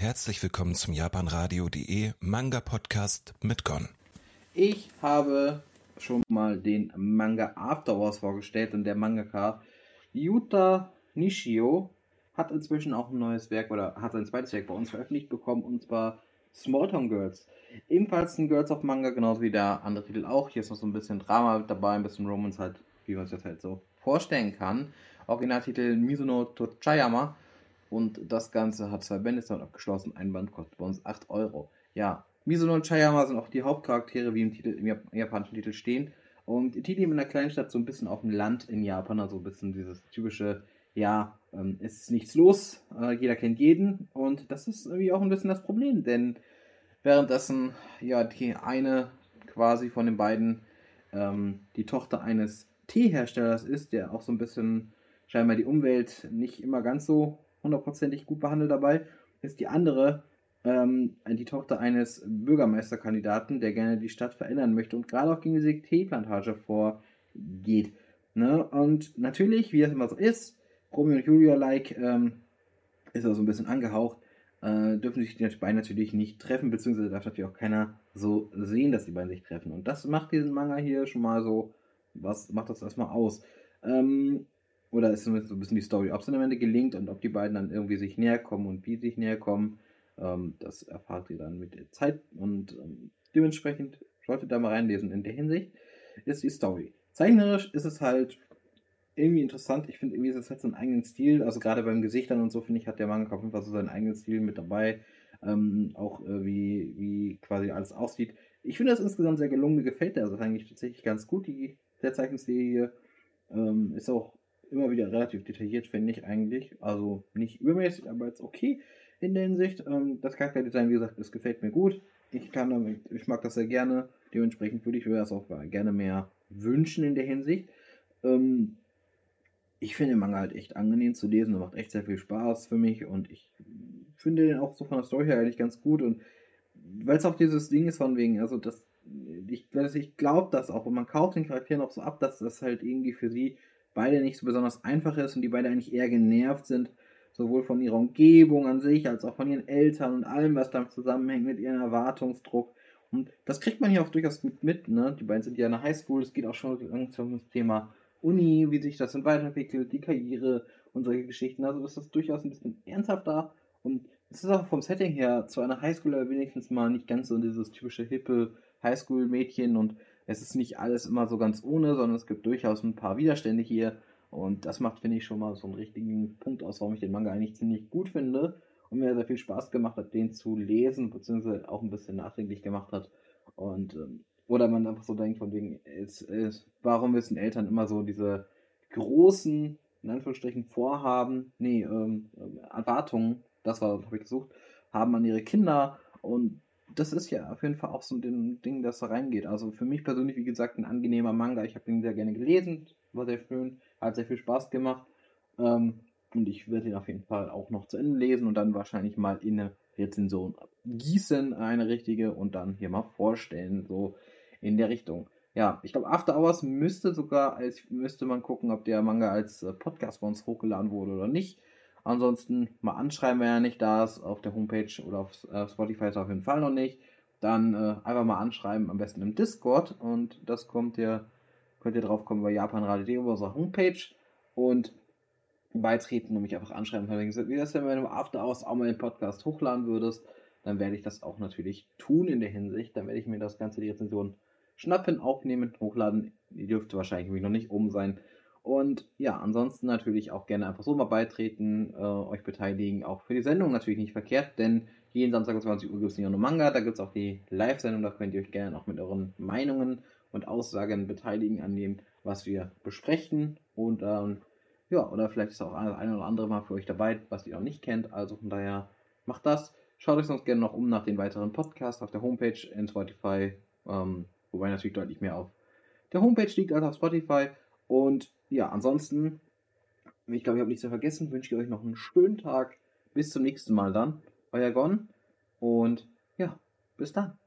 Herzlich willkommen zum japanradio.de Manga Podcast mit Gon. Ich habe schon mal den Manga After Wars vorgestellt und der Mangaka Yuta Nishio hat inzwischen auch ein neues Werk oder hat sein zweites Werk bei uns veröffentlicht bekommen und zwar Small Town Girls. Ebenfalls ein Girls of Manga, genauso wie der andere Titel auch. Hier ist noch so ein bisschen Drama dabei, ein bisschen Romance halt, wie man sich das halt so vorstellen kann. Originaltitel Mizuno Tochayama. Und das Ganze hat zwei Bände, dann abgeschlossen. Ein Band kostet bei uns 8 Euro. Ja, Mizuno und Chayama sind auch die Hauptcharaktere, wie im, Titel, im japanischen Titel stehen. Und die leben in einer kleinen Stadt, so ein bisschen auf dem Land in Japan, also ein bisschen dieses typische, ja, ähm, es ist nichts los, äh, jeder kennt jeden. Und das ist irgendwie auch ein bisschen das Problem, denn währenddessen, ja, die eine quasi von den beiden ähm, die Tochter eines Teeherstellers ist, der auch so ein bisschen scheinbar die Umwelt nicht immer ganz so hundertprozentig gut behandelt dabei, ist die andere ähm, die Tochter eines Bürgermeisterkandidaten, der gerne die Stadt verändern möchte und gerade auch gegen diese Teeplantage vorgeht. Ne? Und natürlich, wie das immer so ist, Romeo und Julia-like, ähm, ist er so ein bisschen angehaucht, äh, dürfen sich die beiden natürlich nicht treffen, beziehungsweise darf natürlich auch keiner so sehen, dass die beiden sich treffen. Und das macht diesen Manga hier schon mal so, was macht das erstmal aus? Ähm, oder ist so ein bisschen die Story, ob es dann am Ende gelingt und ob die beiden dann irgendwie sich näher kommen und wie sich näher kommen, ähm, das erfahrt ihr dann mit der Zeit und ähm, dementsprechend solltet ihr da mal reinlesen. In der Hinsicht ist die Story. Zeichnerisch ist es halt irgendwie interessant. Ich finde, irgendwie ist es halt so einen eigenen Stil. Also gerade beim Gesichtern und so, finde ich, hat der Manga auf jeden Fall so seinen eigenen Stil mit dabei. Ähm, auch äh, wie, wie quasi alles aussieht. Ich finde das insgesamt sehr gelungen. Mir gefällt der also eigentlich tatsächlich ganz gut, die, der Zeichenstil hier. Ähm, ist auch immer wieder relativ detailliert, finde ich eigentlich. Also nicht übermäßig, aber jetzt okay in der Hinsicht. Ähm, das Charakterdesign, wie gesagt, das gefällt mir gut. Ich kann damit, ich mag das sehr gerne. Dementsprechend würde ich mir das auch gerne mehr wünschen in der Hinsicht. Ähm, ich finde den Manga halt echt angenehm zu lesen und macht echt sehr viel Spaß für mich und ich finde den auch so von der Story her eigentlich ganz gut und weil es auch dieses Ding ist von wegen, also das, ich, ich glaube das auch und man kauft den Charakteren auch so ab, dass das halt irgendwie für sie beide nicht so besonders einfach ist und die beide eigentlich eher genervt sind, sowohl von ihrer Umgebung an sich, als auch von ihren Eltern und allem, was damit zusammenhängt mit ihrem Erwartungsdruck. Und das kriegt man hier auch durchaus gut mit, ne? Die beiden sind ja in der Highschool, es geht auch schon um das Thema Uni, wie sich das dann weiterentwickelt, die Karriere und solche Geschichten. Also ist das durchaus ein bisschen ernsthafter und es ist auch vom Setting her zu einer Highschooler wenigstens mal nicht ganz so dieses typische hippe Highschool-Mädchen und es ist nicht alles immer so ganz ohne, sondern es gibt durchaus ein paar Widerstände hier. Und das macht, finde ich, schon mal so einen richtigen Punkt aus, warum ich den Manga eigentlich ziemlich gut finde. Und mir sehr viel Spaß gemacht hat, den zu lesen, beziehungsweise auch ein bisschen nachdenklich gemacht hat. Und, ähm, oder man einfach so denkt, von wegen, es, es, warum müssen Eltern immer so diese großen, in Anführungsstrichen, Vorhaben, nee, ähm, Erwartungen, das war, habe ich gesucht, haben an ihre Kinder und das ist ja auf jeden Fall auch so ein Ding, das da reingeht. Also für mich persönlich, wie gesagt, ein angenehmer Manga. Ich habe ihn sehr gerne gelesen, war sehr schön, hat sehr viel Spaß gemacht. Ähm, und ich werde ihn auf jeden Fall auch noch zu Ende lesen und dann wahrscheinlich mal in eine Rezension gießen, eine richtige, und dann hier mal vorstellen, so in der Richtung. Ja, ich glaube, After Hours müsste sogar, als müsste man gucken, ob der Manga als äh, Podcast bei uns hochgeladen wurde oder nicht. Ansonsten mal anschreiben, wenn er nicht da ist, auf der Homepage oder auf äh, Spotify ist er auf jeden Fall noch nicht. Dann äh, einfach mal anschreiben, am besten im Discord. Und das kommt ihr, könnt ihr drauf kommen bei japanradio.de über unserer Homepage. Und beitreten und mich einfach anschreiben. Wie das denn, wenn du After Hours auch mal den Podcast hochladen würdest, dann werde ich das auch natürlich tun in der Hinsicht. Dann werde ich mir das Ganze, die Rezension schnappen, aufnehmen, hochladen. Die dürfte wahrscheinlich noch nicht oben sein. Und ja, ansonsten natürlich auch gerne einfach so mal beitreten, äh, euch beteiligen. Auch für die Sendung natürlich nicht verkehrt, denn jeden Samstag um 20 Uhr gibt es nicht nur Manga, da gibt es auch die Live-Sendung, da könnt ihr euch gerne auch mit euren Meinungen und Aussagen beteiligen an dem, was wir besprechen. Und ähm, ja, oder vielleicht ist auch ein oder andere mal für euch dabei, was ihr noch nicht kennt. Also von daher macht das. Schaut euch sonst gerne noch um nach den weiteren Podcasts auf der Homepage in Spotify, ähm, wobei natürlich deutlich mehr auf der Homepage liegt als auf Spotify. Und ja, ansonsten, ich glaube, ich habe nichts mehr vergessen, wünsche ich euch noch einen schönen Tag. Bis zum nächsten Mal dann. Euer Gon. Und ja, bis dann.